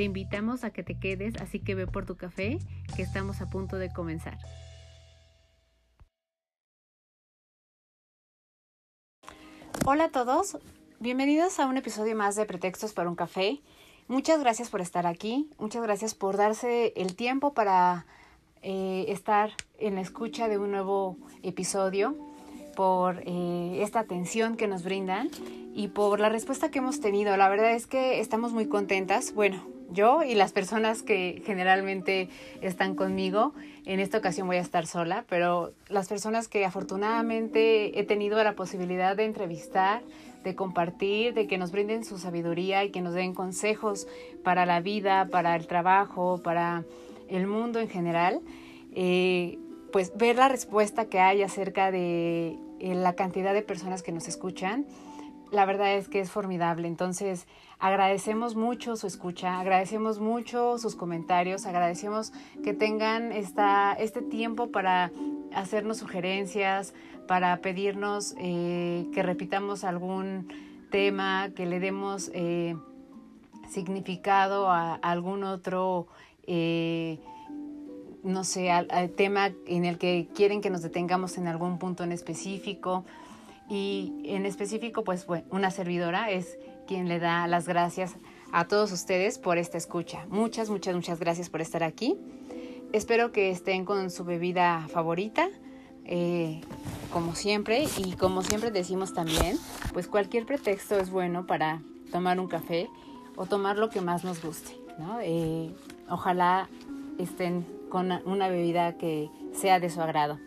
Te invitamos a que te quedes, así que ve por tu café, que estamos a punto de comenzar. Hola a todos, bienvenidos a un episodio más de Pretextos para un café. Muchas gracias por estar aquí, muchas gracias por darse el tiempo para eh, estar en la escucha de un nuevo episodio, por eh, esta atención que nos brindan y por la respuesta que hemos tenido. La verdad es que estamos muy contentas. Bueno, yo y las personas que generalmente están conmigo. En esta ocasión voy a estar sola, pero las personas que afortunadamente he tenido la posibilidad de entrevistar, de compartir, de que nos brinden su sabiduría y que nos den consejos para la vida, para el trabajo, para el mundo en general, eh, pues ver la respuesta que hay acerca de eh, la cantidad de personas que nos escuchan, la verdad es que es formidable. Entonces, Agradecemos mucho su escucha, agradecemos mucho sus comentarios, agradecemos que tengan esta, este tiempo para hacernos sugerencias, para pedirnos eh, que repitamos algún tema, que le demos eh, significado a, algún otro, eh, no sé, tema en el que quieren que nos detengamos en algún punto en específico. Y en específico, pues bueno, una servidora es quien le da las gracias a todos ustedes por esta escucha. Muchas, muchas, muchas gracias por estar aquí. Espero que estén con su bebida favorita, eh, como siempre, y como siempre decimos también, pues cualquier pretexto es bueno para tomar un café o tomar lo que más nos guste. Eh, ojalá estén con una bebida que sea de su agrado.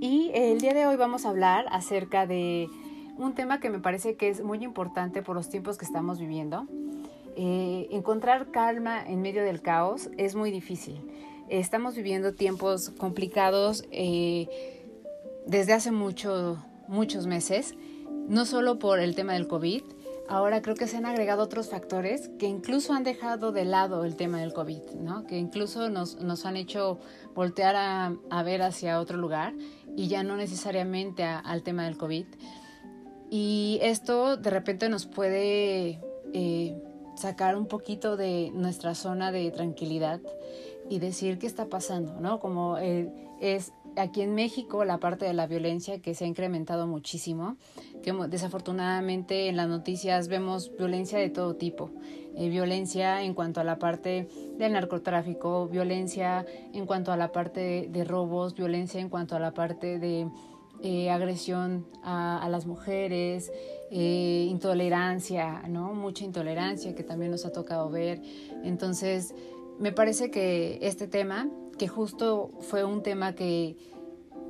Y el día de hoy vamos a hablar acerca de un tema que me parece que es muy importante por los tiempos que estamos viviendo. Eh, encontrar calma en medio del caos es muy difícil. Estamos viviendo tiempos complicados eh, desde hace mucho, muchos meses, no solo por el tema del COVID, ahora creo que se han agregado otros factores que incluso han dejado de lado el tema del COVID, ¿no? que incluso nos, nos han hecho voltear a, a, ver hacia otro lugar y ya no necesariamente al tema del COVID. Y esto de repente nos puede eh, sacar un poquito de nuestra zona de tranquilidad y decir qué está pasando, ¿no? Como eh, es aquí en México la parte de la violencia que se ha incrementado muchísimo, que desafortunadamente en las noticias vemos violencia de todo tipo, eh, violencia en cuanto a la parte del narcotráfico, violencia en cuanto a la parte de robos, violencia en cuanto a la parte de eh, agresión a, las mujeres, eh, intolerancia, ¿no? Mucha intolerancia que también nos ha tocado ver. Entonces, me parece que este tema, que justo fue un tema que,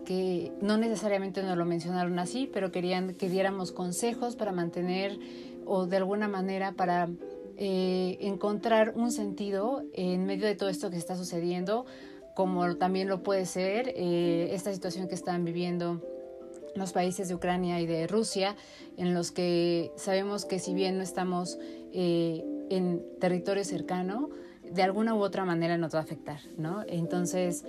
que no necesariamente nos lo mencionaron así, pero querían que diéramos consejos para mantener o de alguna manera para eh, encontrar un sentido en medio de todo esto que está sucediendo, como también lo puede ser esta situación que están viviendo los países de Ucrania y de Rusia, en los que sabemos que si bien no estamos eh, en territorio cercano, de alguna u otra manera nos va a afectar, ¿no? Entonces,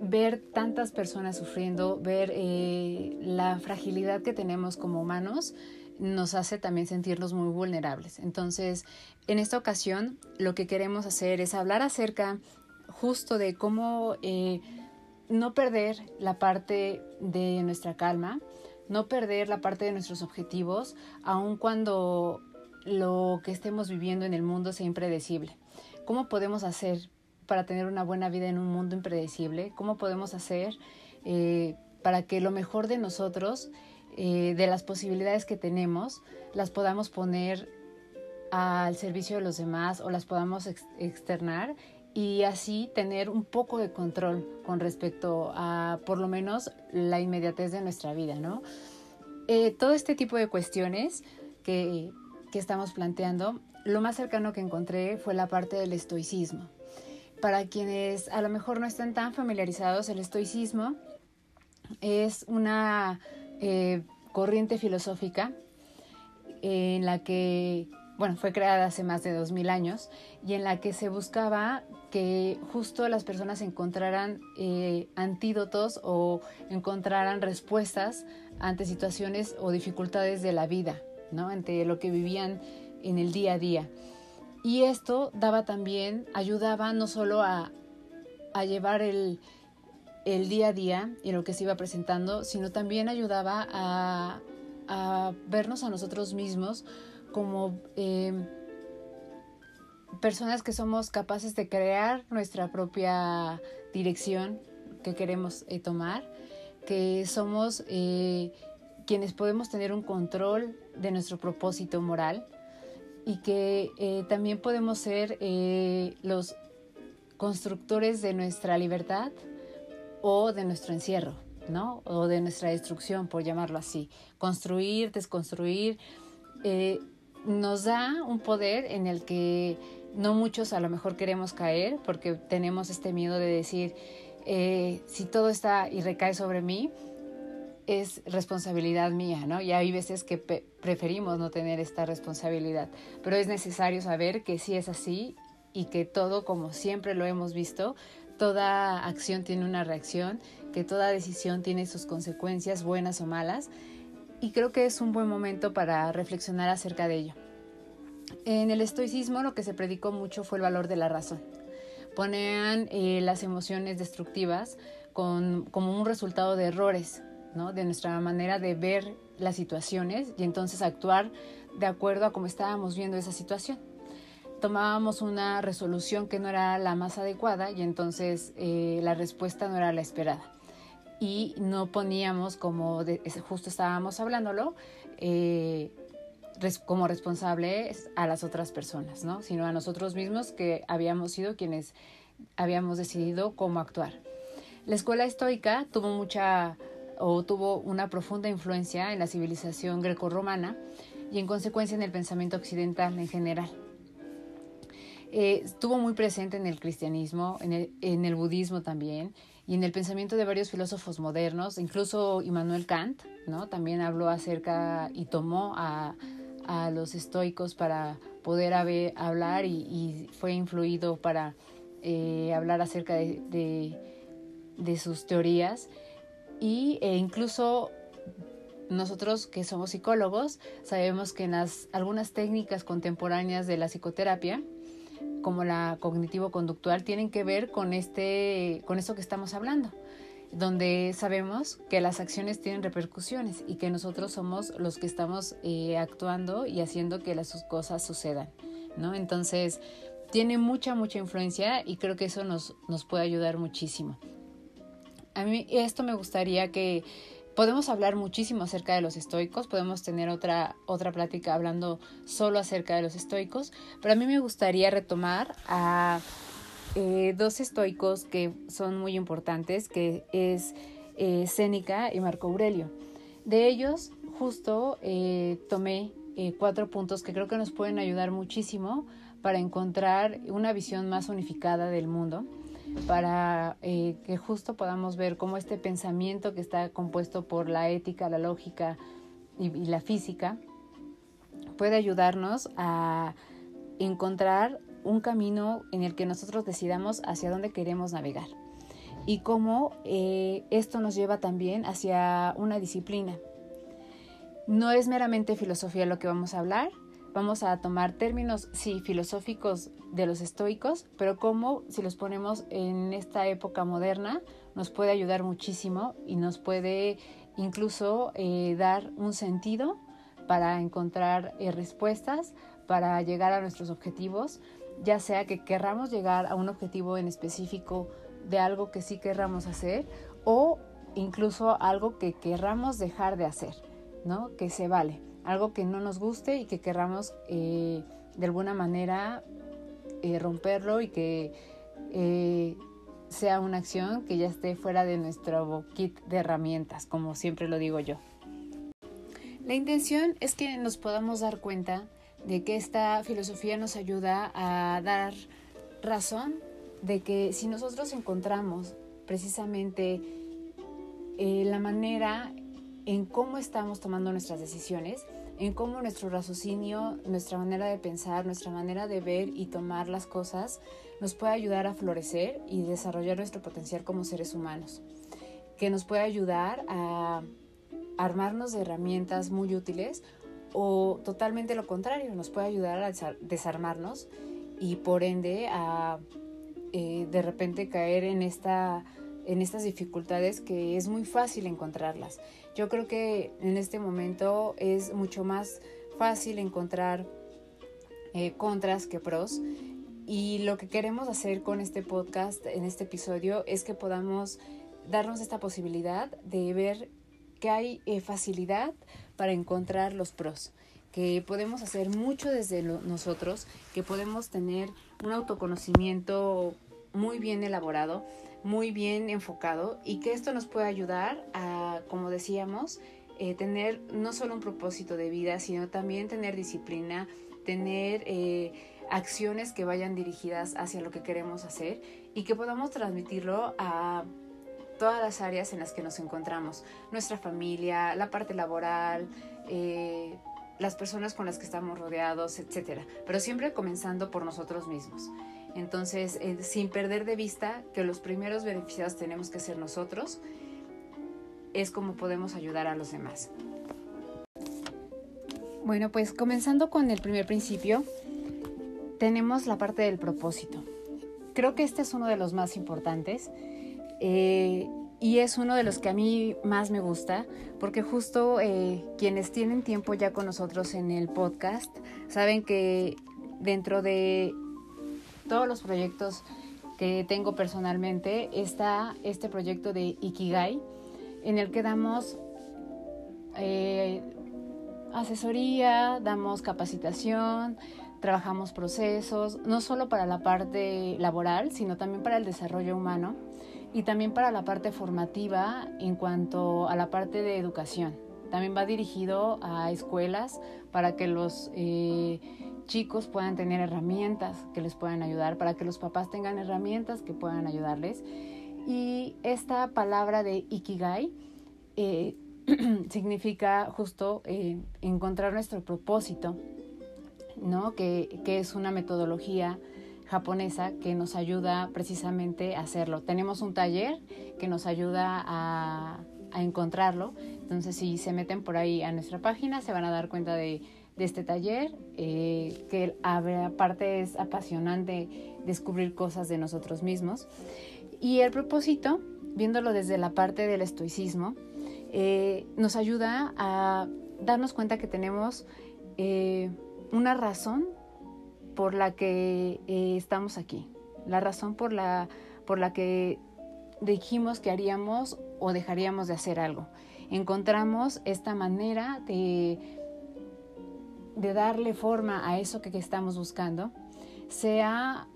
ver tantas personas sufriendo, ver eh, la fragilidad que tenemos como humanos, nos hace también sentirnos muy vulnerables. Entonces, en esta ocasión, lo que queremos hacer es hablar acerca justo de cómo... Eh, no perder la parte de nuestra calma, no perder la parte de nuestros objetivos, aun cuando lo que estemos viviendo en el mundo sea impredecible. ¿Cómo podemos hacer para tener una buena vida en un mundo impredecible? ¿Cómo podemos hacer eh, para que lo mejor de nosotros, eh, de las posibilidades que tenemos, las podamos poner al servicio de los demás o las podamos externar y así tener un poco de control con respecto a por lo menos la inmediatez de nuestra vida, ¿no? Eh, todo este tipo de cuestiones que, que, estamos planteando, lo más cercano que encontré fue la parte del estoicismo. para quienes a lo mejor no están tan familiarizados, el estoicismo es una eh, corriente filosófica en la que, bueno, fue creada hace más de dos mil años y en la que se buscaba que justo las personas encontraran eh, antídotos o encontraran respuestas ante situaciones o dificultades de la vida, ¿no? Ante lo que vivían en el día a día. Y esto daba también, ayudaba no solo a, llevar el, día a día y lo que se iba presentando, sino también ayudaba a, vernos a nosotros mismos como eh, personas que somos capaces de crear nuestra propia dirección que queremos eh, tomar, que somos eh, quienes podemos tener un control de nuestro propósito moral y que eh, también podemos ser los constructores de nuestra libertad o de nuestro encierro, ¿no? O de nuestra destrucción, por llamarlo así. Construir, desconstruir, nos da un poder en el que no muchos a lo mejor queremos caer porque tenemos este miedo de decir, eh, si todo está y recae sobre mí, es responsabilidad mía, ¿no? Y hay veces que preferimos no tener esta responsabilidad, pero es necesario saber que sí es así y que todo, como siempre lo hemos visto, toda acción tiene una reacción, que toda decisión tiene sus consecuencias, buenas o malas, y creo que es un buen momento para reflexionar acerca de ello. En el estoicismo lo que se predicó mucho fue el valor de la razón. Ponían eh, las emociones destructivas como un resultado de errores, ¿no? de nuestra manera de ver las situaciones y entonces actuar de acuerdo a cómo estábamos viendo esa situación. Tomábamos una resolución que no era la más adecuada y entonces eh, la respuesta no era la esperada. Y no poníamos, como justo estábamos hablándolo, eh, como responsables a las otras personas, ¿no? sino a nosotros mismos que habíamos sido quienes habíamos decidido cómo actuar. La escuela estoica tuvo mucha o tuvo una profunda influencia en la civilización grecorromana y en consecuencia en el pensamiento occidental en general. Eh, estuvo muy presente en el cristianismo, en el, en el budismo también, y en el pensamiento de varios filósofos modernos, incluso Immanuel Kant, ¿no? También habló acerca y tomó a, a los estoicos para poder hablar y, fue influido para eh, hablar acerca de, sus teorías y e incluso nosotros que somos psicólogos sabemos que en las, algunas técnicas contemporáneas de la psicoterapia como la cognitivo-conductual tienen que ver con este con eso que estamos hablando donde sabemos que las acciones tienen repercusiones y que nosotros somos los que estamos eh, actuando y haciendo que las cosas sucedan, ¿no? Entonces, tiene mucha, mucha influencia y creo que eso nos, nos puede ayudar muchísimo. A mí esto me gustaría que podemos hablar muchísimo acerca de los estoicos, podemos tener otra, otra plática hablando solo acerca de los estoicos, pero a mí me gustaría retomar a eh, dos estoicos que son muy importantes, que es eh, Séneca y Marco Aurelio. De ellos, justo eh, tomé cuatro puntos que creo que nos pueden ayudar muchísimo para encontrar una visión más unificada del mundo, para que justo podamos ver cómo este pensamiento que está compuesto por la ética, la lógica y la física puede ayudarnos a encontrar un camino en el que nosotros decidamos hacia dónde queremos navegar y cómo eh, esto nos lleva también hacia una disciplina. No es meramente filosofía lo que vamos a hablar, vamos a tomar términos, sí, filosóficos de los estoicos, pero cómo si los ponemos en esta época moderna nos puede ayudar muchísimo y nos puede incluso eh, dar un sentido para encontrar eh, respuestas, para llegar a nuestros objetivos ya sea que querramos llegar a un objetivo en específico de algo que sí querramos hacer o incluso algo que querramos dejar de hacer, ¿no? Que se vale, algo que no nos guste y que querramos eh, de alguna manera eh, romperlo y que eh, sea una acción que ya esté fuera de nuestro kit de herramientas, como siempre lo digo yo. La intención es que nos podamos dar cuenta de que esta filosofía nos ayuda a dar razón de que si nosotros encontramos precisamente la manera en cómo estamos tomando nuestras decisiones, en cómo nuestro raciocinio, nuestra manera de pensar, nuestra manera de ver y tomar las cosas nos puede ayudar a florecer y desarrollar nuestro potencial como seres humanos, que nos puede ayudar a armarnos de herramientas muy útiles o totalmente lo contrario, nos puede ayudar a desarmarnos y por ende a eh, de repente caer en, esta, en estas dificultades que es muy fácil encontrarlas. Yo creo que en este momento es mucho más fácil encontrar eh, contras que pros. Y lo que queremos hacer con este podcast, en este episodio, es que podamos darnos esta posibilidad de ver que hay eh, facilidad para encontrar los pros, que podemos hacer mucho desde nosotros, que podemos tener un autoconocimiento muy bien elaborado, muy bien enfocado y que esto nos puede ayudar a, como decíamos, eh, tener no solo un propósito de vida, sino también tener disciplina, tener eh, acciones que vayan dirigidas hacia lo que queremos hacer y que podamos transmitirlo a todas las áreas en las que nos encontramos, nuestra familia, la parte laboral, eh, las personas con las que estamos rodeados, etcétera, pero siempre comenzando por nosotros mismos. Entonces, eh, sin perder de vista que los primeros beneficiados tenemos que ser nosotros, es como podemos ayudar a los demás. Bueno, pues comenzando con el primer principio, tenemos la parte del propósito. Creo que este es uno de los más importantes eh, y es uno de los que a mí más me gusta porque justo eh, quienes tienen tiempo ya con nosotros en el podcast saben que dentro de todos los proyectos que tengo personalmente está este proyecto de Ikigai en el que damos eh, asesoría, damos capacitación, trabajamos procesos, no solo para la parte laboral, sino también para el desarrollo humano y también para la parte formativa en cuanto a la parte de educación. También va dirigido a escuelas para que los eh, chicos puedan tener herramientas que les puedan ayudar, para que los papás tengan herramientas que puedan ayudarles. Y esta palabra de Ikigai eh, significa justo eh, encontrar nuestro propósito ¿no? Que, es una metodología japonesa que nos ayuda precisamente a hacerlo. Tenemos un taller que nos ayuda a, encontrarlo. Entonces, si se meten por ahí a nuestra página, se van a dar cuenta de, este taller, eh, que aparte es apasionante descubrir cosas de nosotros mismos. Y el propósito, viéndolo desde la parte del estoicismo, eh, nos ayuda a darnos cuenta que tenemos eh, una razón por la que eh, estamos aquí, la razón por la, por la que dijimos que haríamos o dejaríamos de hacer algo. Encontramos esta manera de, de darle forma a eso que, estamos buscando, sea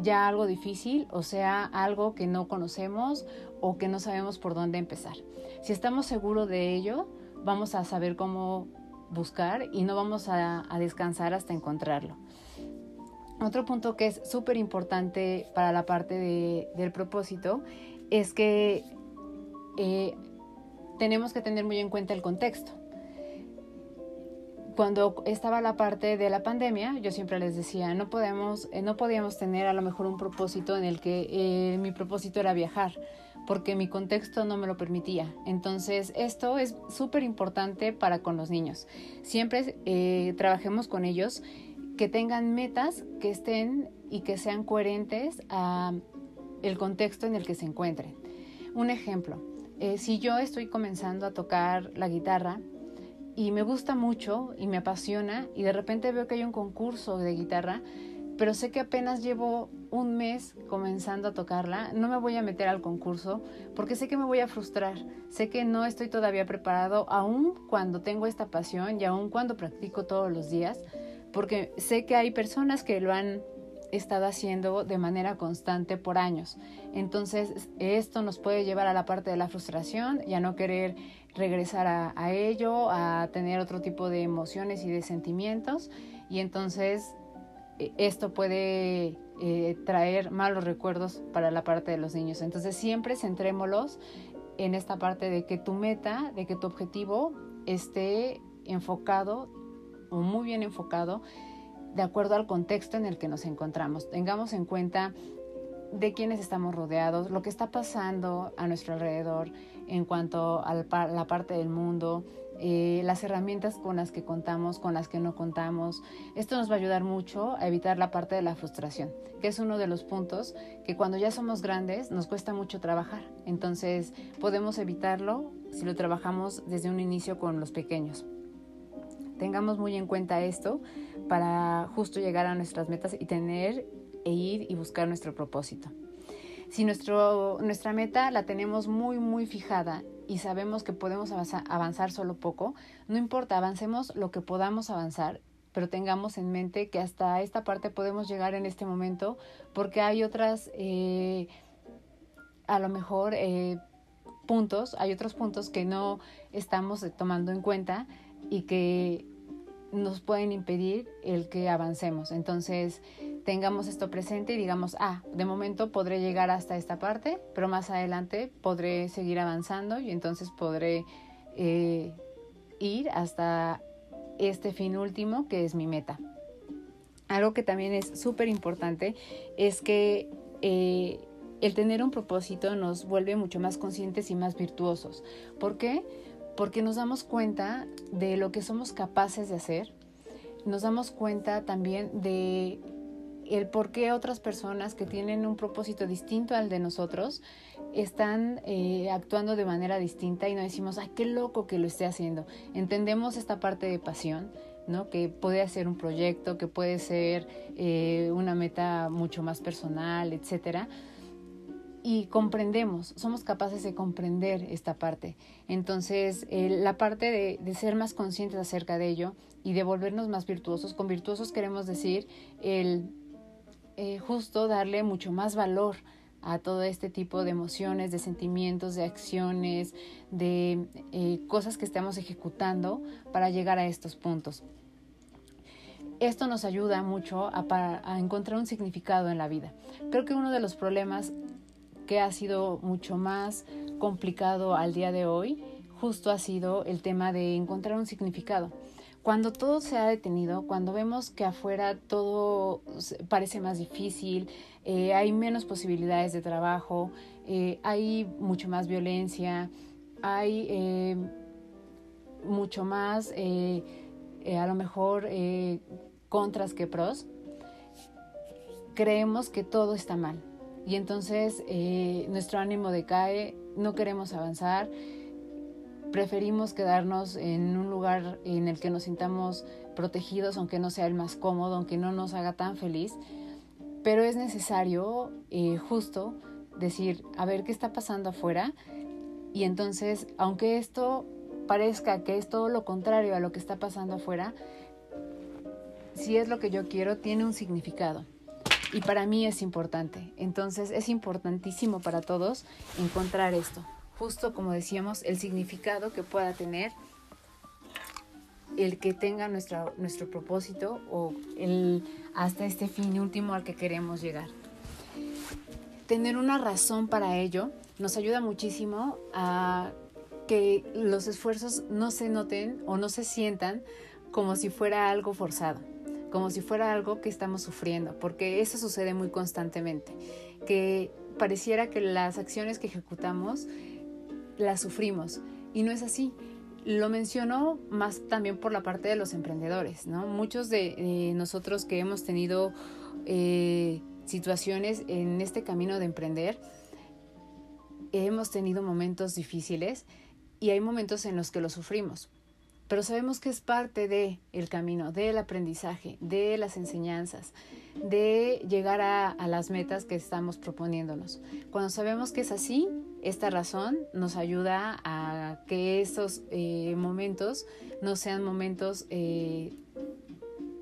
ya algo difícil o sea algo que no conocemos o que no sabemos por dónde empezar. Si estamos seguros de ello, vamos a saber cómo buscar y no vamos a, descansar hasta encontrarlo. Otro punto que es súper importante para la parte del propósito es que eh, tenemos que tener muy en cuenta el contexto. Cuando estaba la parte de la pandemia, yo siempre les decía, no podemos, eh, no podíamos tener a lo mejor un propósito en el que eh, mi propósito era viajar porque mi contexto no me lo permitía. Entonces, esto es súper importante para con los niños. Siempre eh, trabajemos con ellos que tengan metas que estén y que sean coherentes a el contexto en el que se encuentren. Un ejemplo, eh, si yo estoy comenzando a tocar la guitarra y me gusta mucho y me apasiona y de repente veo que hay un concurso de guitarra, pero sé que apenas llevo un mes comenzando a tocarla, no me voy a meter al concurso porque sé que me voy a frustrar, sé que no estoy todavía preparado aún cuando tengo esta pasión y aún cuando practico todos los días, porque sé que hay personas que lo han estado haciendo de manera constante por años. Entonces esto nos puede llevar a la parte de la frustración y a no querer regresar a, ello, a tener otro tipo de emociones y de sentimientos y entonces e, esto puede eh, traer malos recuerdos para la parte de los niños. Entonces siempre centrémoslos en esta parte de que tu meta, de que tu objetivo esté enfocado o muy bien enfocado de acuerdo al contexto en el que nos encontramos. Tengamos en cuenta de quiénes estamos rodeados, lo que está pasando a nuestro alrededor en cuanto a la parte del mundo, eh, las herramientas con las que contamos, con las que no contamos. Esto nos va a ayudar mucho a evitar la parte de la frustración, que es uno de los puntos que cuando ya somos grandes nos cuesta mucho trabajar. Entonces podemos evitarlo si lo trabajamos desde un inicio con los pequeños. Tengamos muy en cuenta esto para justo llegar a nuestras metas y tener e ir y buscar nuestro propósito. Si nuestro, nuestra meta la tenemos muy, muy fijada y sabemos que podemos avanzar, solo poco, no importa, avancemos lo que podamos avanzar, pero tengamos en mente que hasta esta parte podemos llegar en este momento porque hay otras, eh, a lo mejor, eh, puntos, hay otros puntos que no estamos tomando en cuenta y que nos pueden impedir el que avancemos. Entonces, tengamos esto presente y digamos, ah, de momento podré llegar hasta esta parte, pero más adelante podré seguir avanzando y entonces podré eh, ir hasta este fin último que es mi meta. Algo que también es súper importante es que eh, el tener un propósito nos vuelve mucho más conscientes y más virtuosos. ¿Por qué? porque nos damos cuenta de lo que somos capaces de hacer, nos damos cuenta también de el por qué otras personas que tienen un propósito distinto al de nosotros están eh, actuando de manera distinta y no decimos, ay, qué loco que lo esté haciendo. Entendemos esta parte de pasión, ¿no? que puede ser un proyecto, que puede ser eh, una meta mucho más personal, etcétera y comprendemos, somos capaces de comprender esta parte. Entonces, la parte de, ser más conscientes acerca de ello y de volvernos más virtuosos, con virtuosos queremos decir el eh, justo darle mucho más valor a todo este tipo de emociones, de sentimientos, de acciones, de eh, cosas que estamos ejecutando para llegar a estos puntos. Esto nos ayuda mucho a, a encontrar un significado en la vida. Creo que uno de los problemas que ha sido mucho más complicado al día de hoy, justo ha sido el tema de encontrar un significado. Cuando todo se ha detenido, cuando vemos que afuera todo parece más difícil, eh, hay menos posibilidades de trabajo, eh, hay mucho más violencia, hay eh, mucho más, a lo mejor, contras que pros, creemos que todo está mal. Y entonces nuestro ánimo decae, no queremos avanzar, preferimos quedarnos en un lugar en el que nos sintamos protegidos, aunque no sea el más cómodo, aunque no nos haga tan feliz, pero es necesario eh, justo decir, a ver qué está pasando afuera, y entonces, aunque esto parezca que es todo lo contrario a lo que está pasando afuera, si es lo que yo quiero, tiene un significado y para mí es importante. Entonces es importantísimo para todos encontrar esto. Justo como decíamos, el significado que pueda tener el que tenga nuestra, nuestro propósito o el, hasta este fin último al que queremos llegar. Tener una razón para ello nos ayuda muchísimo a que los esfuerzos no se noten o no se sientan como si fuera algo forzado como si fuera algo que estamos sufriendo, porque eso sucede muy constantemente, que pareciera que las acciones que ejecutamos las sufrimos y no es así. Lo menciono más también por la parte de los emprendedores, ¿no? Muchos de, nosotros que hemos tenido eh, situaciones en este camino de emprender, hemos tenido momentos difíciles y hay momentos en los que lo sufrimos pero sabemos que es parte de el camino, del aprendizaje, de las enseñanzas, de llegar a, las metas que estamos proponiéndonos. Cuando sabemos que es así, esta razón nos ayuda a que esos eh, momentos no sean momentos eh,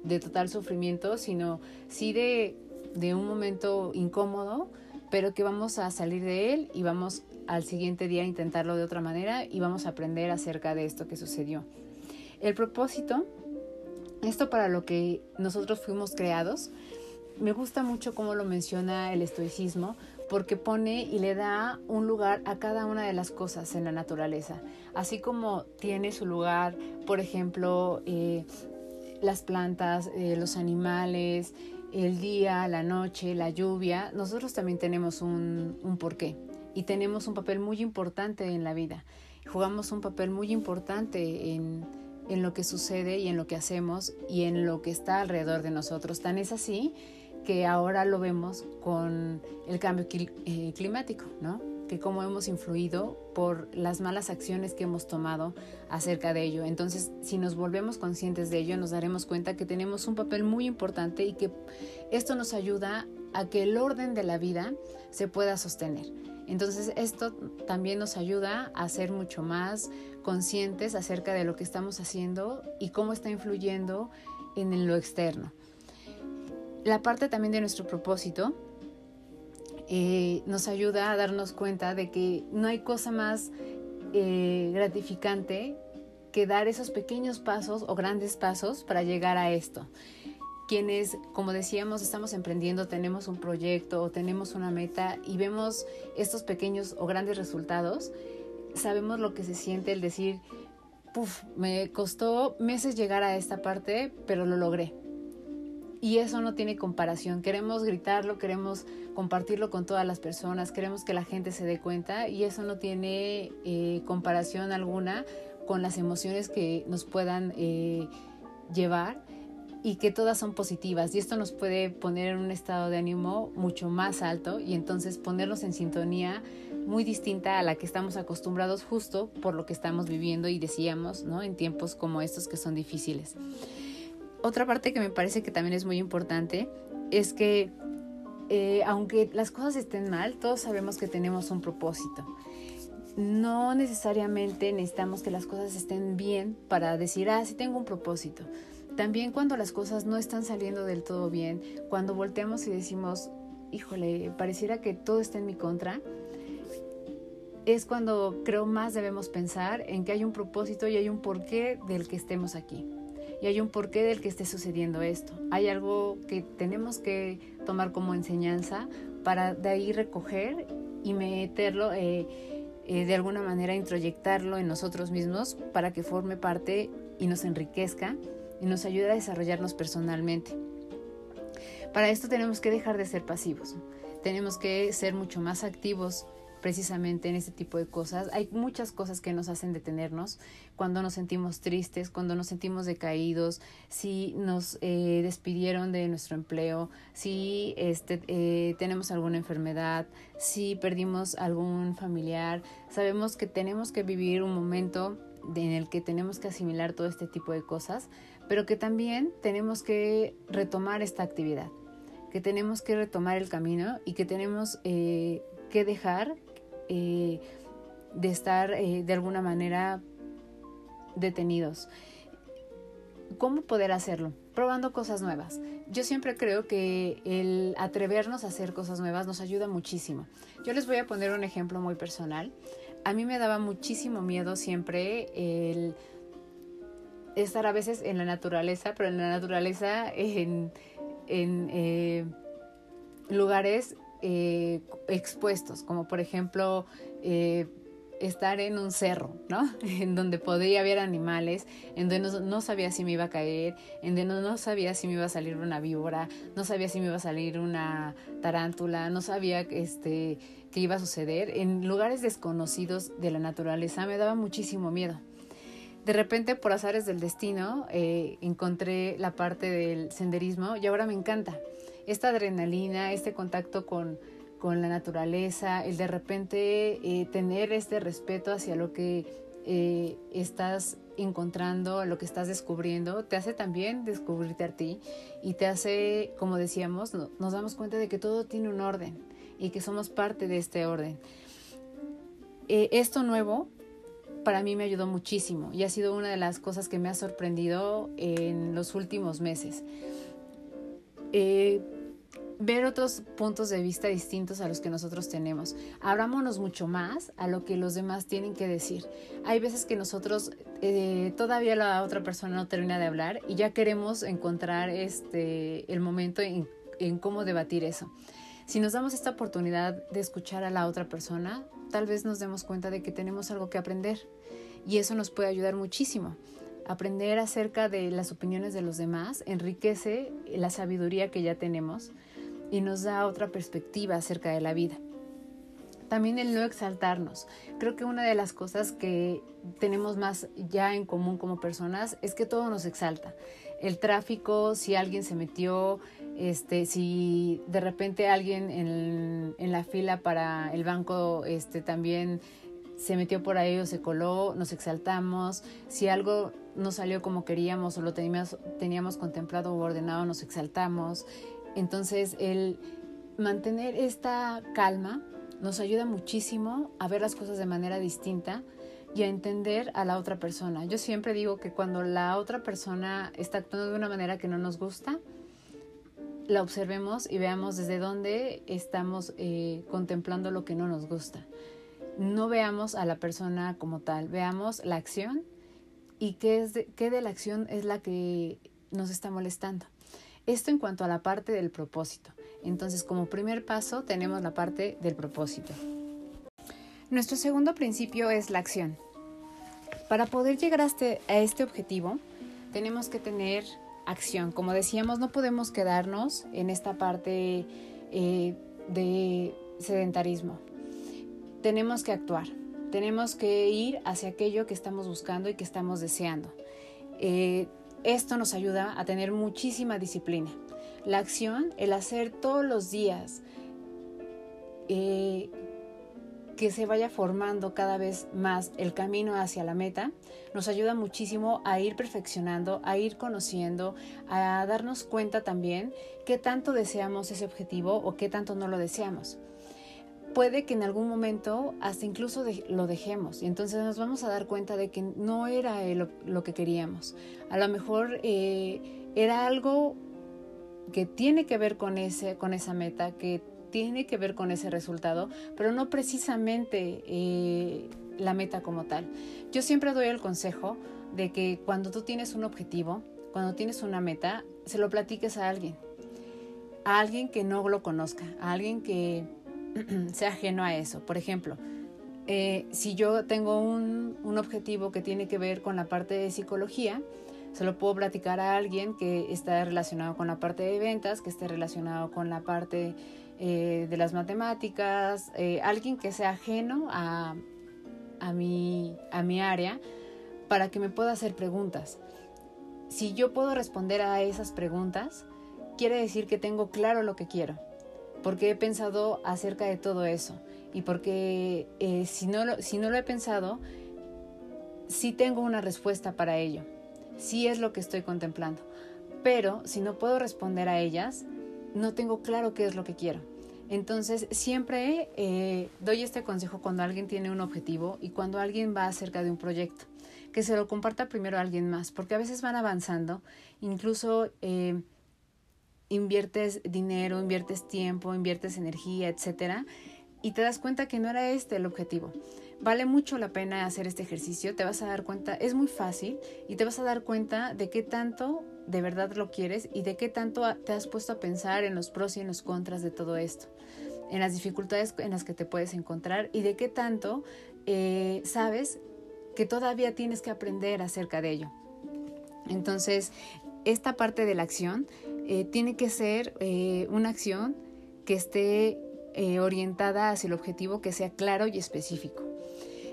de total sufrimiento, sino sí de, de un momento incómodo, pero que vamos a salir de él y vamos al siguiente día a intentarlo de otra manera y vamos a aprender acerca de esto que sucedió. El propósito, esto para lo que nosotros fuimos creados, me gusta mucho cómo lo menciona el estoicismo, porque pone y le da un lugar a cada una de las cosas en la naturaleza. Así como tiene su lugar, por ejemplo, eh, las plantas, eh, los animales, el día, la noche, la lluvia, nosotros también tenemos un, un porqué y tenemos un papel muy importante en la vida. Jugamos un papel muy importante en, en lo que sucede y en lo que hacemos y en lo que está alrededor de nosotros. Tan es así que ahora lo vemos con el cambio eh, climático, ¿no? Que cómo hemos influido por las malas acciones que hemos tomado acerca de ello. Entonces, si nos volvemos conscientes de ello, nos daremos cuenta que tenemos un papel muy importante y que esto nos ayuda a que el orden de la vida se pueda sostener. Entonces, esto también nos ayuda a ser mucho más conscientes acerca de lo que estamos haciendo y cómo está influyendo en lo externo la parte también de nuestro propósito eh, nos ayuda a darnos cuenta de que no hay cosa más eh, gratificante que dar esos pequeños pasos o grandes pasos para llegar a esto. Quienes, como decíamos, estamos emprendiendo, tenemos un proyecto o tenemos una meta y vemos estos pequeños o grandes resultados, sabemos lo que se siente el decir, puff, me costó meses llegar a esta parte, pero lo logré y eso no tiene comparación. Queremos gritarlo, queremos compartirlo con todas las personas, queremos que la gente se dé cuenta y eso no tiene eh, comparación alguna con las emociones que nos puedan eh, llevar y que todas son positivas y esto nos puede poner en un estado de ánimo mucho más alto y entonces ponernos en sintonía muy distinta a la que estamos acostumbrados justo por lo que estamos viviendo y decíamos, ¿no? En tiempos como estos que son difíciles otra parte que me parece que también es muy importante es que eh, aunque las cosas estén mal, todos sabemos que tenemos un propósito. No necesariamente necesitamos que las cosas estén bien para decir, ah, sí tengo un propósito. También cuando las cosas no están saliendo del todo bien, cuando volteamos y decimos, híjole, pareciera que todo está en mi contra, es cuando creo más debemos pensar en que hay un propósito y hay un porqué del que estemos aquí y hay un porqué del que esté sucediendo esto. Hay algo que tenemos que tomar como enseñanza para de ahí recoger y meterlo, eh, eh, de alguna manera introyectarlo en nosotros mismos para que forme parte y nos enriquezca y nos ayude a desarrollarnos personalmente. Para esto tenemos que dejar de ser pasivos, tenemos que ser mucho más activos precisamente en este tipo de cosas. Hay muchas cosas que nos hacen detenernos cuando nos sentimos tristes, cuando nos sentimos decaídos, si nos eh, despidieron de nuestro empleo, si este, eh, tenemos alguna enfermedad, si perdimos algún familiar. Sabemos que tenemos que vivir un momento en el que tenemos que asimilar todo este tipo de cosas, pero que también tenemos que retomar esta actividad que tenemos que retomar el camino y que tenemos eh, que dejar eh, de estar eh, de alguna manera detenidos. ¿Cómo poder hacerlo? Probando cosas nuevas. Yo siempre creo que el atrevernos a hacer cosas nuevas nos ayuda muchísimo. Yo les voy a poner un ejemplo muy personal. A mí me daba muchísimo miedo siempre estar a veces en la naturaleza, pero en la naturaleza en, eh, lugares eh, expuestos, como por ejemplo eh, estar en un cerro, ¿no? En donde podría haber animales, en donde no, sabía si me iba a caer, en donde no, sabía si me iba a salir una víbora, no sabía si me iba a salir una tarántula, no sabía este, qué iba a suceder. En lugares desconocidos de la naturaleza me daba muchísimo miedo. De repente, por azares del destino, eh, encontré la parte del senderismo y ahora me encanta esta adrenalina, este contacto con, la naturaleza, el de repente eh, tener este respeto hacia lo que eh, estás encontrando, lo que estás descubriendo, te hace también descubrirte a ti y te hace, como decíamos, nos damos cuenta de que todo tiene un orden y que somos parte de este orden. Eh, esto nuevo para mí me ayudó muchísimo y ha sido una de las cosas que me ha sorprendido en los últimos meses ver otros puntos de vista distintos a los que nosotros tenemos. Abrámonos mucho más a lo que los demás tienen que decir. Hay veces que nosotros eh, todavía la otra persona no termina de hablar y ya queremos encontrar este el momento en en cómo debatir eso. Si nos damos esta oportunidad de escuchar a la otra persona, tal vez nos demos cuenta de que tenemos algo que aprender y eso nos puede ayudar muchísimo. Aprender acerca de las opiniones de los demás enriquece la sabiduría que ya tenemos y nos da otra perspectiva acerca de la vida. También el no exaltarnos. Creo que una de las cosas que tenemos más ya en común como personas es que todo nos exalta. El tráfico, si alguien se metió, este, si de repente alguien en, en la fila para el banco este, también se metió por ahí o se coló, nos exaltamos. Si algo no salió como queríamos o lo teníamos, teníamos contemplado o ordenado, nos exaltamos. Entonces, el mantener esta calma nos ayuda muchísimo a ver las cosas de manera distinta y a entender a la otra persona. Yo siempre digo que cuando la otra persona está actuando de una manera que no nos gusta, la observemos y veamos desde dónde estamos eh, contemplando lo que no nos gusta. No veamos a la persona como tal, veamos la acción y qué, es qué de la acción es la que nos está molestando. Esto en cuanto a la parte del propósito. Entonces, como primer paso, tenemos la parte del propósito. Nuestro segundo principio es la acción. Para poder llegar a este, este objetivo, tenemos que tener acción. Como decíamos, no podemos quedarnos en esta parte eh, de sedentarismo. Tenemos que actuar. Tenemos que ir hacia aquello que estamos buscando y que estamos deseando. Eh, esto nos ayuda a tener muchísima disciplina. La acción, el hacer todos los días eh, que se vaya formando cada vez más el camino hacia la meta, nos ayuda muchísimo a ir perfeccionando, a ir conociendo, a darnos cuenta también qué tanto deseamos ese objetivo o qué tanto no lo deseamos puede que en algún momento hasta incluso lo dejemos y entonces nos vamos a dar cuenta de que no era lo, que queríamos. A lo mejor eh, era algo que tiene que ver con, ese, con esa meta, que tiene que ver con ese resultado, pero no precisamente eh, la meta como tal. Yo siempre doy el consejo de que cuando tú tienes un objetivo, cuando tienes una meta, se lo platiques a alguien, a alguien que no lo conozca, a alguien que sea ajeno a eso. Por ejemplo, eh, si yo tengo un, objetivo que tiene que ver con la parte de psicología, se lo puedo platicar a alguien que está relacionado con la parte de ventas, que esté relacionado con la parte eh, de las matemáticas, eh, alguien que sea ajeno a, a, mi, a mi área para que me pueda hacer preguntas. Si yo puedo responder a esas preguntas, quiere decir que tengo claro lo que quiero porque he pensado acerca de todo eso y porque eh, si, no lo, si no lo he pensado, sí tengo una respuesta para ello, sí es lo que estoy contemplando, pero si no puedo responder a ellas, no tengo claro qué es lo que quiero. Entonces siempre eh, doy este consejo cuando alguien tiene un objetivo y cuando alguien va acerca de un proyecto, que se lo comparta primero a alguien más, porque a veces van avanzando, incluso... Eh, inviertes dinero, inviertes tiempo, inviertes energía, etcétera, y te das cuenta que no era este el objetivo. Vale mucho la pena hacer este ejercicio, te vas a dar cuenta, es muy fácil y te vas a dar cuenta de qué tanto de verdad lo quieres y de qué tanto te has puesto a pensar en los pros y en los contras de todo esto, en las dificultades en las que te puedes encontrar y de qué tanto eh, sabes que todavía tienes que aprender acerca de ello. Entonces, esta parte de la acción eh, tiene que ser eh, una acción que esté eh, orientada hacia el objetivo que sea claro y específico.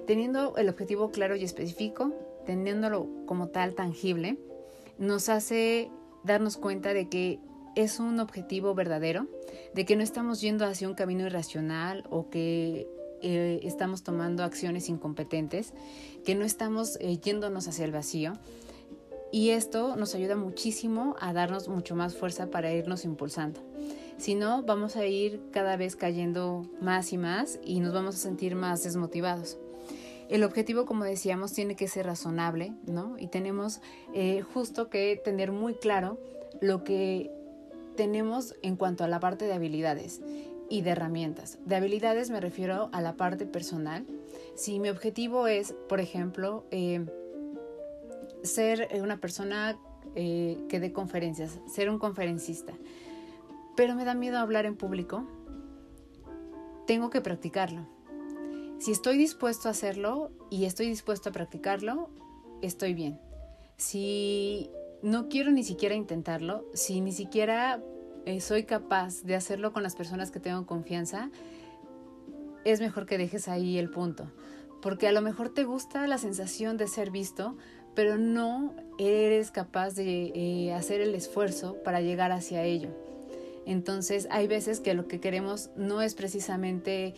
Teniendo el objetivo claro y específico, teniéndolo como tal tangible, nos hace darnos cuenta de que es un objetivo verdadero, de que no estamos yendo hacia un camino irracional o que estamos tomando acciones incompetentes, que no estamos yéndonos hacia el vacío, y esto nos ayuda muchísimo a darnos mucho más fuerza para irnos impulsando. Si no, vamos a ir cada vez cayendo más y más y nos vamos a sentir más desmotivados. El objetivo, como decíamos, tiene que ser razonable, ¿no? Y tenemos eh, justo que tener muy claro lo que tenemos en cuanto a la parte de habilidades y de herramientas. De habilidades me refiero a la parte personal. Si mi objetivo es, por ejemplo, eh, ser eh, una persona eh, que dé conferencias, ser un conferencista. pero me da miedo hablar en público, tengo que practicarlo. Si estoy dispuesto a hacerlo y estoy dispuesto a practicarlo, estoy bien. Si no quiero ni siquiera intentarlo, si ni siquiera eh, soy capaz de hacerlo con las personas que tengo confianza, es mejor que dejes ahí el punto. Porque a lo mejor te gusta la sensación de ser visto, pero no eres capaz de eh, hacer el esfuerzo para llegar hacia ello. Entonces hay veces que lo que queremos no es precisamente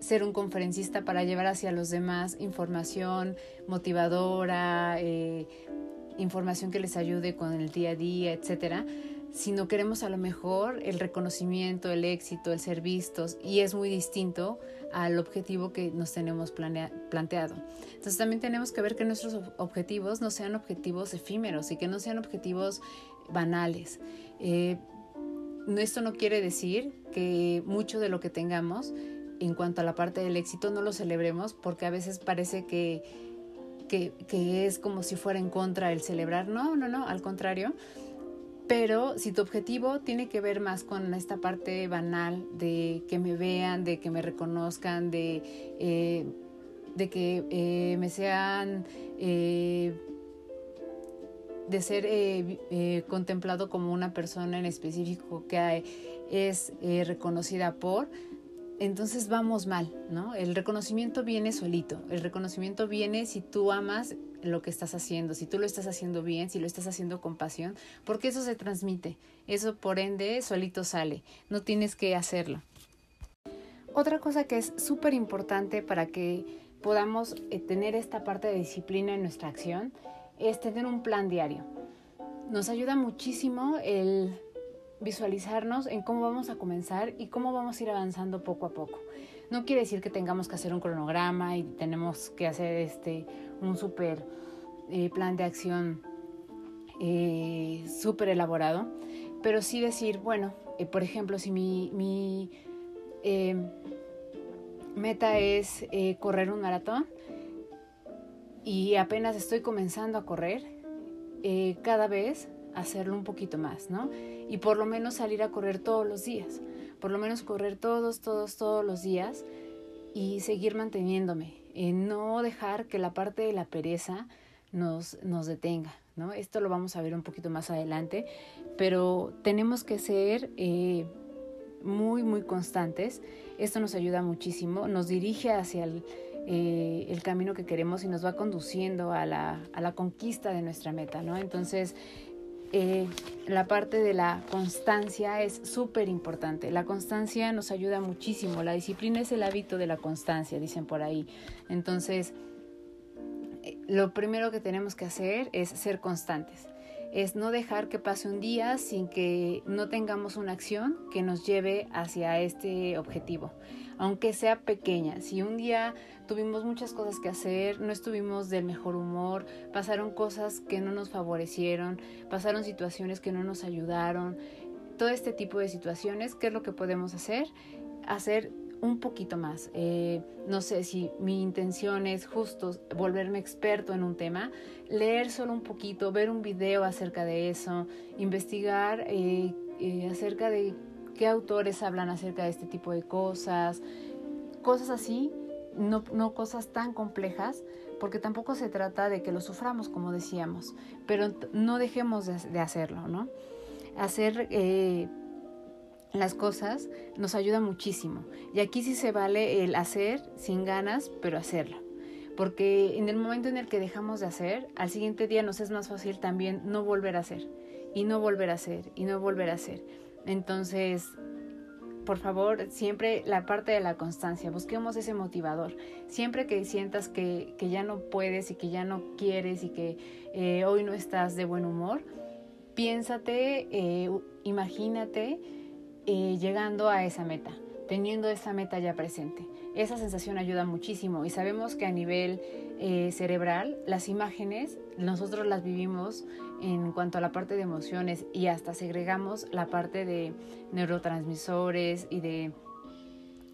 ser un conferencista para llevar hacia los demás información motivadora, eh, información que les ayude con el día a día, etcétera, sino queremos a lo mejor el reconocimiento, el éxito, el ser vistos, y es muy distinto al objetivo que nos tenemos planteado. Entonces también tenemos que ver que nuestros objetivos no sean objetivos efímeros y que no sean objetivos banales. Eh, esto no quiere decir que mucho de lo que tengamos en cuanto a la parte del éxito no lo celebremos porque a veces parece que, que, es como si fuera en contra el celebrar. No, no, no, al contrario. Pero si tu objetivo tiene que ver más con esta parte banal de que me vean, de que me reconozcan, de, eh, de que eh, me sean eh, de ser contemplado como una persona en específico que es reconocida por, entonces vamos mal, ¿no? El reconocimiento viene solito, el reconocimiento viene si tú amas lo que estás haciendo, si tú lo estás haciendo bien, si lo estás haciendo con pasión, porque eso se transmite, eso por ende solito sale, no tienes que hacerlo. Otra cosa que es súper importante para que podamos tener esta parte de disciplina en nuestra acción es tener un plan diario. Nos ayuda muchísimo el visualizarnos en cómo vamos a comenzar y cómo vamos a ir avanzando poco a poco. No quiere decir que tengamos que hacer un cronograma y tenemos que hacer este un súper eh, plan de acción eh, súper elaborado, pero sí decir, bueno, eh, por ejemplo, si mi, mi meta es correr un maratón, y apenas estoy comenzando a correr, eh, cada vez hacerlo un poquito más, ¿no? Y por lo menos salir a correr todos los días, por lo menos correr todos, todos, todos los días y seguir manteniéndome, no dejar que la parte de la pereza nos, nos detenga, ¿no? Esto lo vamos a ver un poquito más adelante, pero tenemos que ser eh, muy, muy constantes. Esto nos ayuda muchísimo, nos dirige hacia el, eh, el camino que queremos y nos va conduciendo a la, a la conquista de nuestra meta, ¿no? Entonces, eh, la parte de la constancia es súper importante. La constancia nos ayuda muchísimo. La disciplina es el hábito de la constancia, dicen por ahí. Entonces, eh, lo primero que tenemos que hacer es ser constantes. Es no dejar que pase un día sin que no tengamos una acción que nos lleve hacia este objetivo aunque sea pequeña. Si un día tuvimos muchas cosas que hacer, no estuvimos del mejor humor, pasaron cosas que no nos favorecieron, pasaron situaciones que no nos ayudaron, todo este tipo de situaciones, ¿qué es lo que podemos hacer? Hacer un poquito más. Eh, no sé si mi intención es justo volverme experto en un tema, leer solo un poquito, ver un video acerca de eso, investigar eh, eh, acerca de qué autores hablan acerca de este tipo de cosas, cosas así, no, no cosas tan complejas, porque tampoco se trata de que lo suframos, como decíamos, pero no dejemos de, hacerlo, ¿no? Hacer eh, las cosas nos ayuda muchísimo. Y aquí sí se vale el hacer sin ganas, pero hacerlo. Porque en el momento en el que dejamos de hacer, al siguiente día nos es más fácil también no volver a hacer, y no volver a hacer, y no volver a hacer. Entonces, por favor, siempre la parte de la constancia, busquemos ese motivador. Siempre que sientas que, ya no puedes y que ya no quieres y que eh, hoy no estás de buen humor, piénsate, eh, imagínate eh, llegando a esa meta, teniendo esa meta ya presente. Esa sensación ayuda muchísimo y sabemos que a nivel cerebral las imágenes nosotros las vivimos en cuanto a la parte de emociones y hasta segregamos la parte de neurotransmisores y de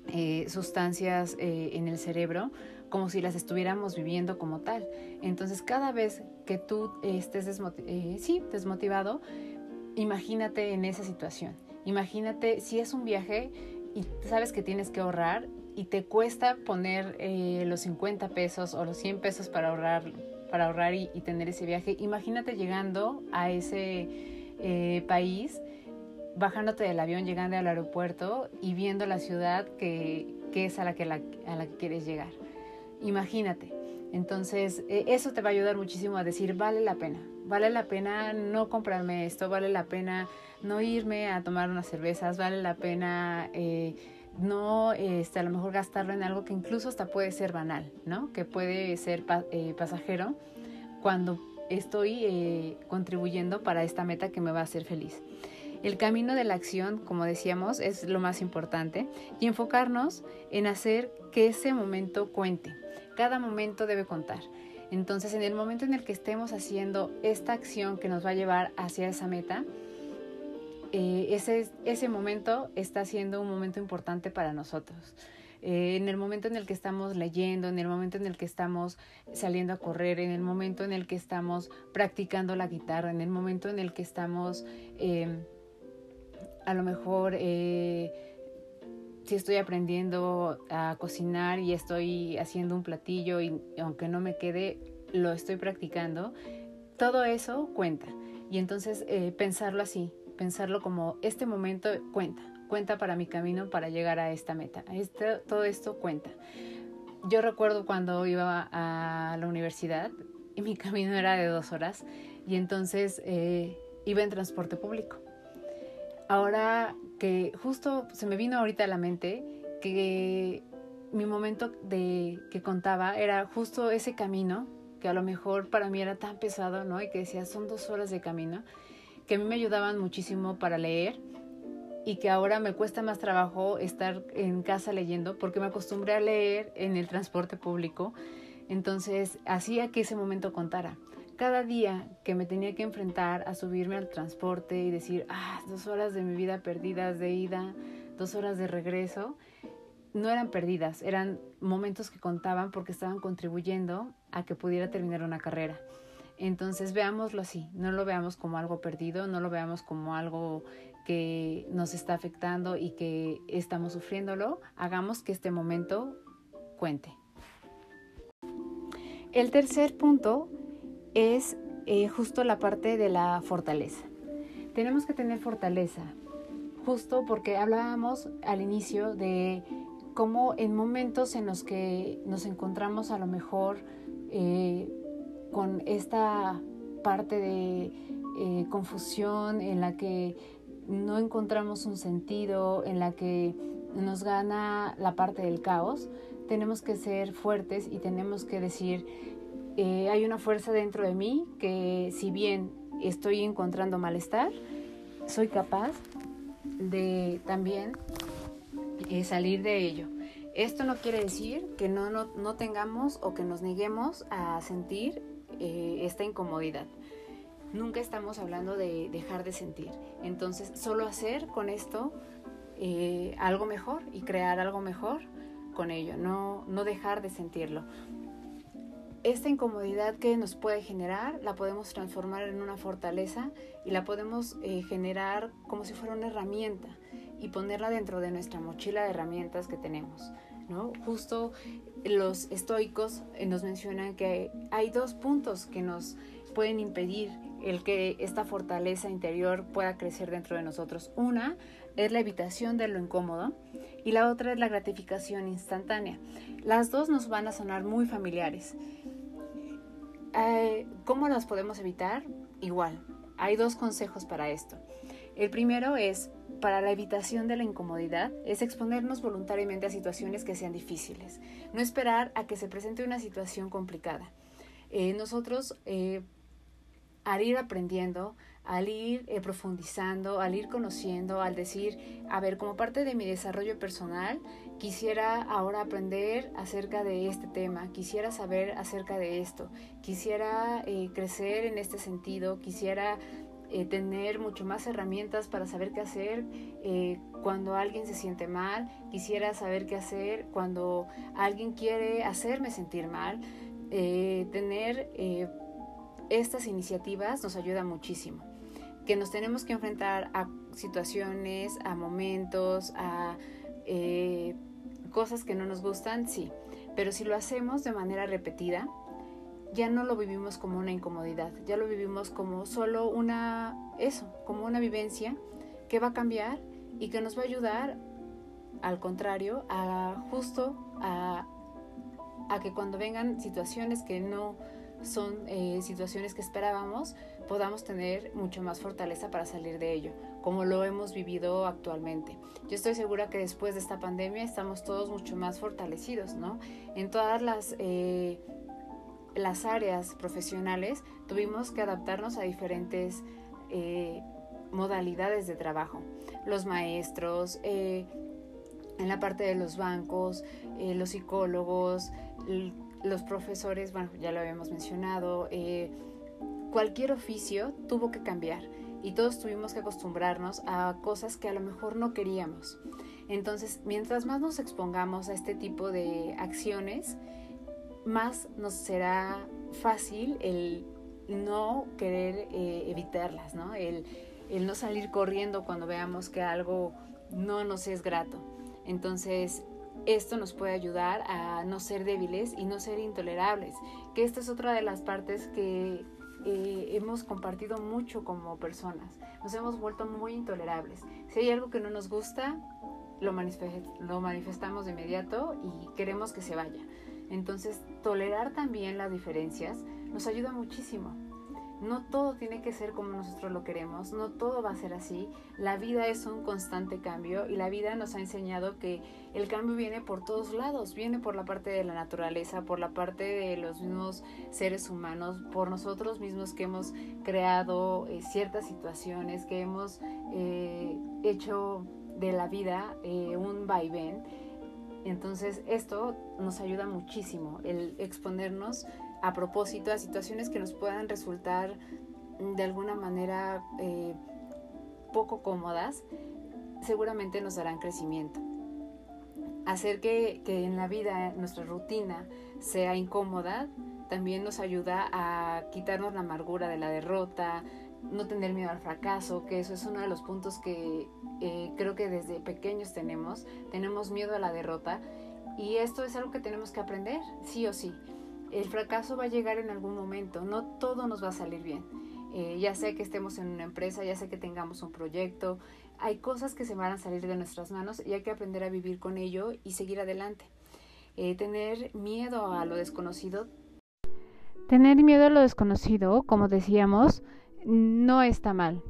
eh, sustancias eh, en el cerebro como si las estuviéramos viviendo como tal. Entonces cada vez que tú estés eh, sí, desmotivado, imagínate en esa situación Imagínate si es un viaje y sabes que tienes que ahorrar y te cuesta poner los 50 pesos o los 100 pesos para ahorrar, para ahorrar y, tener ese viaje. Imagínate llegando a ese eh, país, bajándote del avión, llegando al aeropuerto y viendo la ciudad que, es a la que, la, a la que quieres llegar. Imagínate. Entonces, e, eso te va a ayudar muchísimo a decir, vale la pena, vale la pena no comprarme esto, vale la pena no irme a tomar unas cervezas, vale la pena eh, no este, a lo mejor gastarlo en algo que incluso hasta puede ser banal, ¿no? Que puede ser eh, pasajero cuando estoy eh, contribuyendo para esta meta que me va a hacer feliz. El camino de la acción, como decíamos, es lo más importante y enfocarnos en hacer que ese momento cuente. Cada momento debe contar. Entonces, en el momento en el que estemos haciendo esta acción que nos va a llevar hacia esa meta, eh, ese, ese momento está siendo un momento importante para nosotros. Eh, en el momento en el que estamos leyendo, en el momento en el que estamos saliendo a correr, en el momento en el que estamos practicando la guitarra, en el momento en el que estamos eh, a lo mejor si estoy aprendiendo a cocinar y estoy haciendo un platillo y aunque no me quede, lo estoy practicando, todo eso cuenta. Y entonces pensarlo así, pensarlo como este momento cuenta, cuenta para mi camino para llegar a esta meta. Este, todo esto cuenta. Yo recuerdo cuando iba a la universidad y mi camino era de dos horas y entonces eh, iba en transporte público. Ahora que justo se me vino ahorita a la mente que mi momento de que contaba era justo ese camino que a lo mejor para mí era tan pesado, ¿no? Y que decía, son dos horas de camino que a mí me ayudaban muchísimo para leer y que ahora me cuesta más trabajo estar en casa leyendo porque me acostumbré a leer en el transporte público. Entonces hacía que ese momento contara. Cada día que me tenía que enfrentar a subirme al transporte y decir, ah, dos horas de mi vida perdidas de ida, dos horas de regreso, no eran perdidas, eran momentos que contaban porque estaban contribuyendo a que pudiera terminar una carrera. Entonces veámoslo así, no lo veamos como algo perdido, no lo veamos como algo que nos está afectando y que estamos sufriéndolo, hagamos que este momento cuente. El tercer punto es eh, justo la parte de la fortaleza. Tenemos que tener fortaleza, justo porque hablábamos al inicio de cómo en momentos en los que nos encontramos a lo mejor eh, con esta parte de eh, confusión en la que no encontramos un sentido, en la que nos gana la parte del caos, tenemos que ser fuertes y tenemos que decir, eh, hay una fuerza dentro de mí que si bien estoy encontrando malestar, soy capaz de también eh, salir de ello. Esto no quiere decir que no, no, no, tengamos o que nos neguemos a sentir eh, esta incomodidad. Nunca estamos hablando de dejar de sentir. Entonces, solo hacer con esto eh, algo mejor y crear algo mejor con ello, no, no dejar de sentirlo. Esta incomodidad que nos puede generar la podemos transformar en una fortaleza y la podemos eh, generar como si fuera una herramienta y ponerla dentro de nuestra mochila de herramientas que tenemos. Justo los estoicos eh, nos mencionan que hay dos puntos que nos pueden impedir el que esta fortaleza interior pueda crecer dentro de nosotros. Una es la evitación de lo incómodo y la otra es la gratificación instantánea. Las dos nos van a sonar muy familiares. Eh, ¿Cómo las podemos evitar? Igual, hay dos consejos para esto. El primero es para la evitación de la incomodidad es exponernos voluntariamente a situaciones que sean difíciles, no esperar a que se presente una situación complicada. Eh, nosotros, eh, al ir aprendiendo, al ir eh, profundizando, al ir conociendo, al decir, a ver, como parte de mi desarrollo personal, quisiera ahora aprender acerca de este tema, quisiera saber acerca de esto, quisiera crecer en este sentido, quisiera eh, tener mucho más herramientas para saber qué hacer eh, cuando alguien se siente mal, quisiera saber qué hacer cuando alguien quiere hacerme sentir mal. Eh, tener estas iniciativas nos ayuda muchísimo. que nos tenemos que enfrentar a situaciones, a momentos, a eh, cosas que no nos gustan, sí. Pero si lo hacemos de manera repetida, ya no lo vivimos como una incomodidad, ya lo vivimos como solo una, eso, como una vivencia que va a cambiar y que nos va a ayudar, al contrario, a justo a, a que cuando vengan situaciones que no son eh, situaciones que esperábamos, podamos tener mucho más fortaleza para salir de ello, como lo hemos vivido actualmente. Yo estoy segura que después de esta pandemia estamos todos mucho más fortalecidos, ¿no? En todas las... Eh, las áreas profesionales tuvimos que adaptarnos a diferentes eh, modalidades de trabajo. Los maestros, en la parte de los bancos, los psicólogos, los profesores, bueno, ya lo habíamos mencionado, eh, cualquier oficio tuvo que cambiar y todos tuvimos que acostumbrarnos a cosas que a lo mejor no queríamos. Entonces, mientras más nos expongamos a este tipo de acciones, más nos será fácil el no querer eh, evitarlas, ¿no? El, no salir corriendo cuando veamos que algo no nos es grato. Entonces, esto nos puede ayudar a no ser débiles y no ser intolerables, que esta es otra de las partes que eh, hemos compartido mucho como personas. Nos hemos vuelto muy intolerables. Si hay algo que no nos gusta, lo, lo manifestamos de inmediato y queremos que se vaya. Entonces, tolerar también las diferencias nos ayuda muchísimo. No todo tiene que ser como nosotros lo queremos, no todo va a ser así. La vida es un constante cambio y la vida nos ha enseñado que el cambio viene por todos lados, viene por la parte de la naturaleza, por la parte de los mismos seres humanos, por nosotros mismos que hemos creado eh, ciertas situaciones, que hemos eh, hecho de la vida eh, un vaivén. Entonces esto nos ayuda muchísimo, el exponernos a propósito a situaciones que nos puedan resultar de alguna manera eh, poco cómodas, seguramente nos darán crecimiento. Hacer que, que en la vida nuestra rutina sea incómoda también nos ayuda a quitarnos la amargura de la derrota, no tener miedo al fracaso, que eso es uno de los puntos que eh, creo que desde pequeños tenemos, tenemos miedo a la derrota y esto es algo que tenemos que aprender, sí o sí el fracaso va a llegar en algún momento, no todo nos va a salir bien. Eh, ya sea que estemos en una empresa, ya sea que tengamos un proyecto, hay cosas que se van a salir de nuestras manos y hay que aprender a vivir con ello y seguir adelante. Eh, tener miedo a lo desconocido. Tener miedo a lo desconocido, como decíamos, no está mal.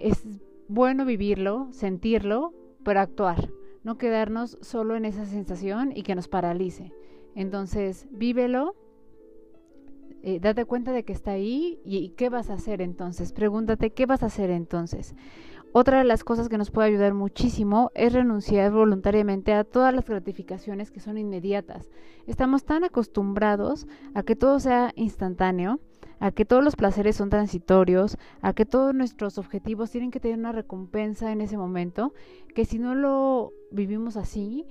Es bueno vivirlo, sentirlo, pero actuar, no quedarnos solo en esa sensación y que nos paralice. Entonces, vívelo, eh, date cuenta de que está ahí y, qué vas a hacer entonces. Pregúntate qué vas a hacer entonces. Otra de las cosas que nos puede ayudar muchísimo es renunciar voluntariamente a todas las gratificaciones que son inmediatas. Estamos tan acostumbrados a que todo sea instantáneo, a que todos los placeres son transitorios, a que todos nuestros objetivos tienen que tener una recompensa en ese momento, que si no lo vivimos así,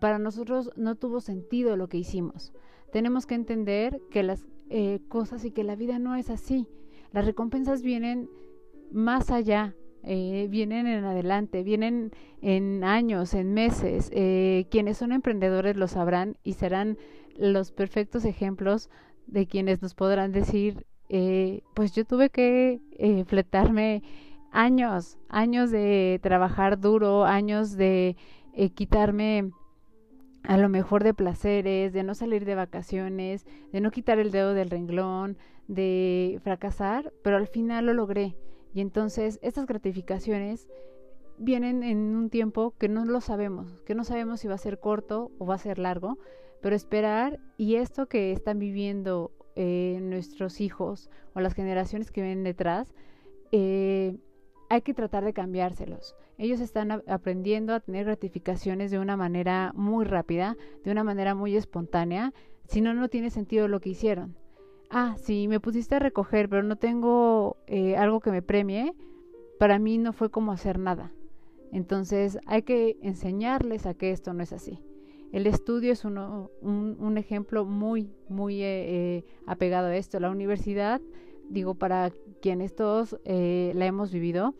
para nosotros no tuvo sentido lo que hicimos. Tenemos que entender que las eh, cosas y que la vida no es así. Las recompensas vienen más allá, eh, vienen en adelante, vienen en años, en meses. Eh, quienes son emprendedores lo sabrán y serán los perfectos ejemplos de quienes nos podrán decir, pues yo tuve que fletarme años, años de trabajar duro, años de quitarme a lo mejor de placeres, de no salir de vacaciones, de no quitar el dedo del renglón, de fracasar, pero al final lo logré. Y entonces estas gratificaciones vienen en un tiempo que no lo sabemos, que no sabemos si va a ser corto o va a ser largo, pero esperar y esto que están viviendo eh, nuestros hijos o las generaciones que vienen detrás, eh, hay que tratar de cambiárselos. Ellos están aprendiendo a tener gratificaciones de una manera muy rápida, de una manera muy espontánea, si no, no tiene sentido lo que hicieron. Ah, si me pusiste a recoger, pero no tengo eh, algo que me premie, para mí no fue como hacer nada. Entonces hay que enseñarles a que esto no es así. El estudio es uno, un, ejemplo muy, muy eh, eh, apegado a esto. La universidad digo, para quienes todos eh, la hemos vivido,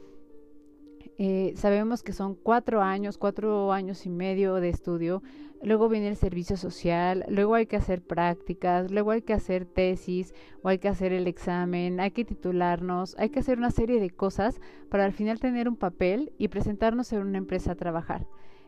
eh, sabemos que son cuatro años, cuatro años y medio de estudio, luego viene el servicio social, luego hay que hacer prácticas, luego hay que hacer tesis o hay que hacer el examen, hay que titularnos, hay que hacer una serie de cosas para al final tener un papel y presentarnos en una empresa a trabajar.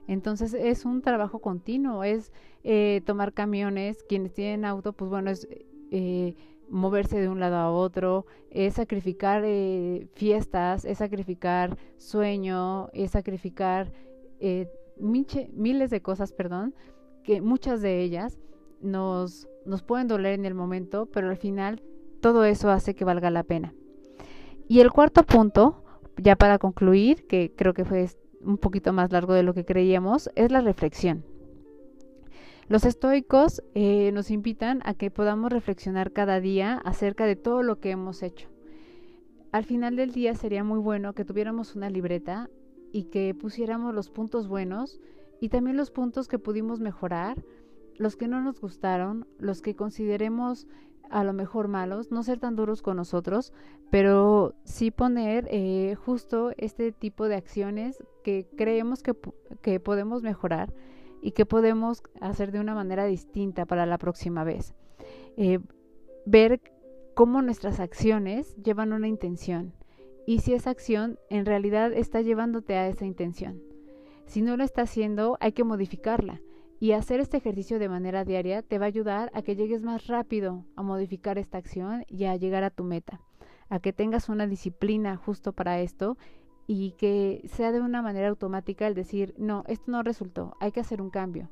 Entonces es un trabajo continuo, es eh, tomar camiones, quienes tienen auto, pues bueno, es eh, moverse de un lado a otro, es sacrificar eh, fiestas, es sacrificar sueño, es sacrificar eh, miles de cosas, perdón, que muchas de ellas nos, nos pueden doler en el momento, pero al final todo eso hace que valga la pena. Y el cuarto punto, ya para concluir, que creo que fue un poquito más largo de lo que creíamos, es la reflexión. Los estoicos eh, nos invitan a que podamos reflexionar cada día acerca de todo lo que hemos hecho. Al final del día sería muy bueno que tuviéramos una libreta y que pusiéramos los puntos buenos y también los puntos que pudimos mejorar, los que no nos gustaron, los que consideremos a lo mejor malos, no ser tan duros con nosotros, pero sí poner eh, justo este tipo de acciones que creemos que, que podemos mejorar y qué podemos hacer de una manera distinta para la próxima vez. Eh, ver cómo nuestras acciones llevan una intención y si esa acción en realidad está llevándote a esa intención. Si no lo está haciendo, hay que modificarla. Y hacer este ejercicio de manera diaria te va a ayudar a que llegues más rápido a modificar esta acción y a llegar a tu meta, a que tengas una disciplina justo para esto y que sea de una manera automática el decir, no, esto no resultó, hay que hacer un cambio.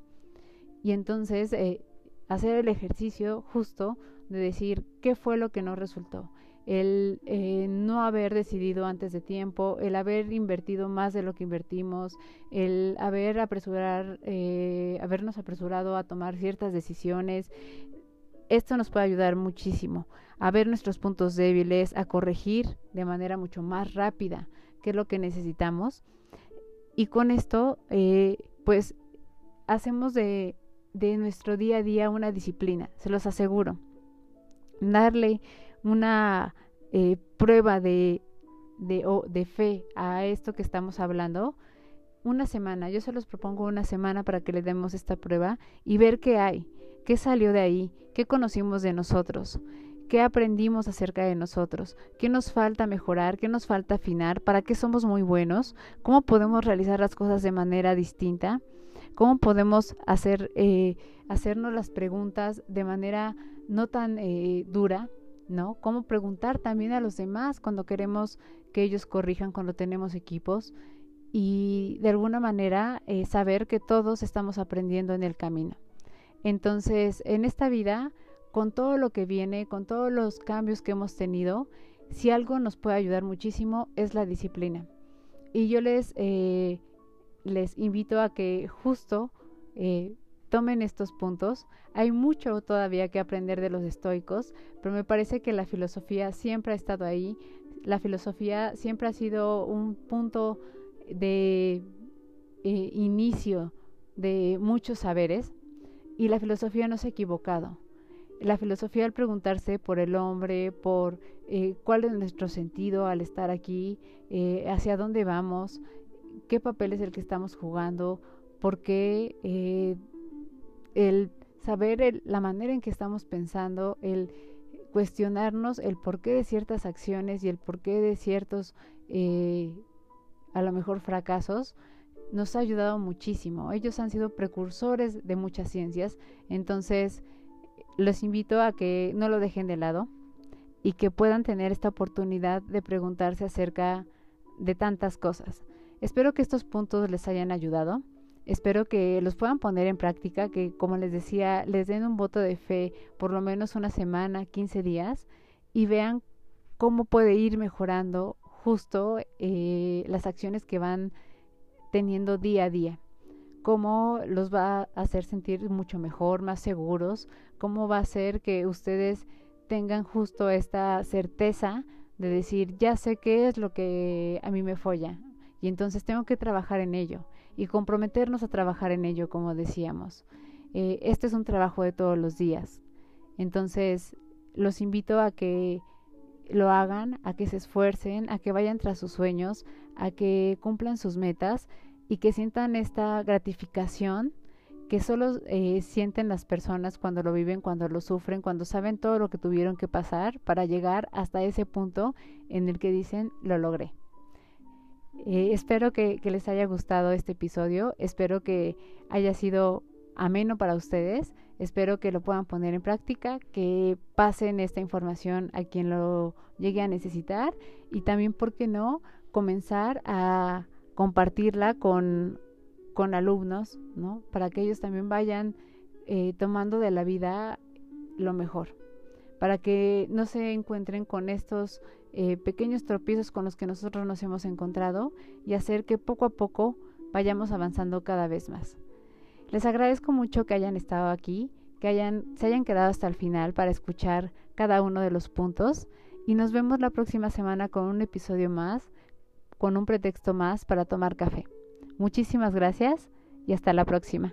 Y entonces eh, hacer el ejercicio justo de decir qué fue lo que no resultó. El eh, no haber decidido antes de tiempo, el haber invertido más de lo que invertimos, el haber apresurar, eh, habernos apresurado a tomar ciertas decisiones. Esto nos puede ayudar muchísimo a ver nuestros puntos débiles, a corregir de manera mucho más rápida qué es lo que necesitamos. Y con esto, eh, pues, hacemos de, de nuestro día a día una disciplina, se los aseguro. Darle una eh, prueba de, de, de fe a esto que estamos hablando, una semana, yo se los propongo una semana para que le demos esta prueba y ver qué hay, qué salió de ahí, qué conocimos de nosotros. ¿Qué aprendimos acerca de nosotros? ¿Qué nos falta mejorar? ¿Qué nos falta afinar? ¿Para qué somos muy buenos? ¿Cómo podemos realizar las cosas de manera distinta? ¿Cómo podemos hacer, eh, hacernos las preguntas de manera no tan eh, dura? ¿No? ¿Cómo preguntar también a los demás cuando queremos que ellos corrijan, cuando tenemos equipos? Y de alguna manera eh, saber que todos estamos aprendiendo en el camino. Entonces, en esta vida con todo lo que viene, con todos los cambios que hemos tenido, si algo nos puede ayudar muchísimo es la disciplina. Y yo les, eh, les invito a que justo eh, tomen estos puntos. Hay mucho todavía que aprender de los estoicos, pero me parece que la filosofía siempre ha estado ahí. La filosofía siempre ha sido un punto de eh, inicio de muchos saberes y la filosofía no se ha equivocado la filosofía al preguntarse por el hombre, por eh, cuál es nuestro sentido al estar aquí, eh, hacia dónde vamos, qué papel es el que estamos jugando, por qué el saber la manera en que estamos pensando, el cuestionarnos el porqué de ciertas acciones y el porqué de ciertos, a lo mejor, fracasos, nos ha ayudado muchísimo. Ellos han sido precursores de muchas ciencias, entonces los invito a que no lo dejen de lado y que puedan tener esta oportunidad de preguntarse acerca de tantas cosas. Espero que estos puntos les hayan ayudado. Espero que los puedan poner en práctica, que como les decía, les den un voto de fe por lo menos una semana, 15 días y vean cómo puede ir mejorando justo eh, las acciones que van teniendo día a día. Cómo los va a hacer sentir mucho mejor, más seguros, cómo va a hacer que ustedes tengan justo esta certeza de decir, ya sé qué es lo que a mí me folla y entonces tengo que trabajar en ello y comprometernos a trabajar en ello, como decíamos. Eh, este es un trabajo de todos los días. Entonces, los invito a que lo hagan, a que se esfuercen, a que vayan tras sus sueños, a que cumplan sus metas y que sientan esta gratificación que solo eh, sienten las personas cuando lo viven, cuando lo sufren, cuando saben todo lo que tuvieron que pasar para llegar hasta ese punto en el que dicen lo logré. Eh, espero que, les haya gustado este episodio, espero que haya sido ameno para ustedes, espero que lo puedan poner en práctica, que pasen esta información a quien lo llegue a necesitar y también, ¿por qué no?, comenzar a compartirla con con alumnos, ¿no? Para que ellos también vayan eh, tomando de la vida lo mejor, para que no se encuentren con estos eh, pequeños tropiezos con los que nosotros nos hemos encontrado y hacer que poco a poco vayamos avanzando cada vez más. Les agradezco mucho que hayan estado aquí, que hayan, se hayan quedado hasta el final para escuchar cada uno de los puntos y nos vemos la próxima semana con un episodio más, con un pretexto más para tomar café. Muchísimas gracias y hasta la próxima.